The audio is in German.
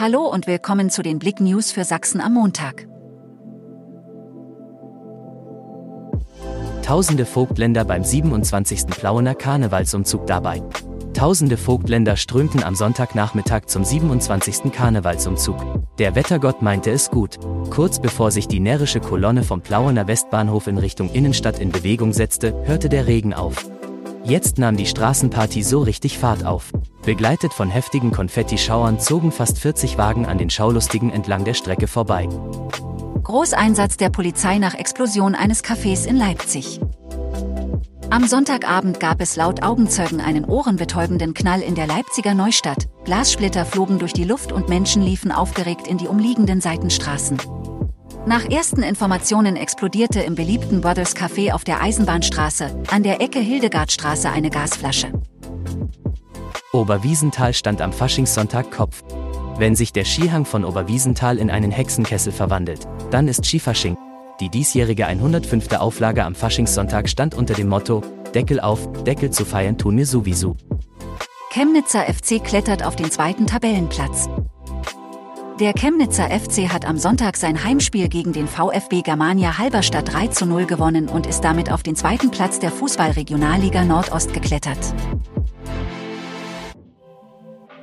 Hallo und willkommen zu den Blick News für Sachsen am Montag. Tausende Vogtländer beim 27. Plauener Karnevalsumzug dabei. Tausende Vogtländer strömten am Sonntagnachmittag zum 27. Karnevalsumzug. Der Wettergott meinte es gut. Kurz bevor sich die närrische Kolonne vom Plauener Westbahnhof in Richtung Innenstadt in Bewegung setzte, hörte der Regen auf. Jetzt nahm die Straßenparty so richtig Fahrt auf. Begleitet von heftigen Konfettischauern zogen fast 40 Wagen an den Schaulustigen entlang der Strecke vorbei. Großeinsatz der Polizei nach Explosion eines Cafés in Leipzig. Am Sonntagabend gab es laut Augenzeugen einen ohrenbetäubenden Knall in der Leipziger Neustadt. Glassplitter flogen durch die Luft und Menschen liefen aufgeregt in die umliegenden Seitenstraßen. Nach ersten Informationen explodierte im beliebten Brothers Café auf der Eisenbahnstraße, an der Ecke Hildegardstraße eine Gasflasche. Oberwiesenthal stand am Faschingssonntag Kopf. Wenn sich der Skihang von Oberwiesenthal in einen Hexenkessel verwandelt, dann ist Skifasching. Die diesjährige 105. Auflage am Faschingssonntag stand unter dem Motto Deckel auf, Deckel zu feiern tun mir sowieso. Chemnitzer FC klettert auf den zweiten Tabellenplatz. Der Chemnitzer FC hat am Sonntag sein Heimspiel gegen den VfB Germania Halberstadt 3 zu 0 gewonnen und ist damit auf den zweiten Platz der Fußballregionalliga Nordost geklettert.